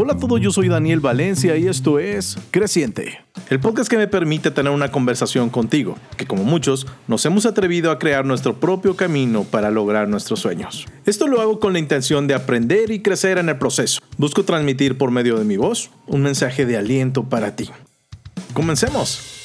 Hola a todos, yo soy Daniel Valencia y esto es Creciente, el podcast que me permite tener una conversación contigo, que como muchos nos hemos atrevido a crear nuestro propio camino para lograr nuestros sueños. Esto lo hago con la intención de aprender y crecer en el proceso. Busco transmitir por medio de mi voz un mensaje de aliento para ti. Comencemos.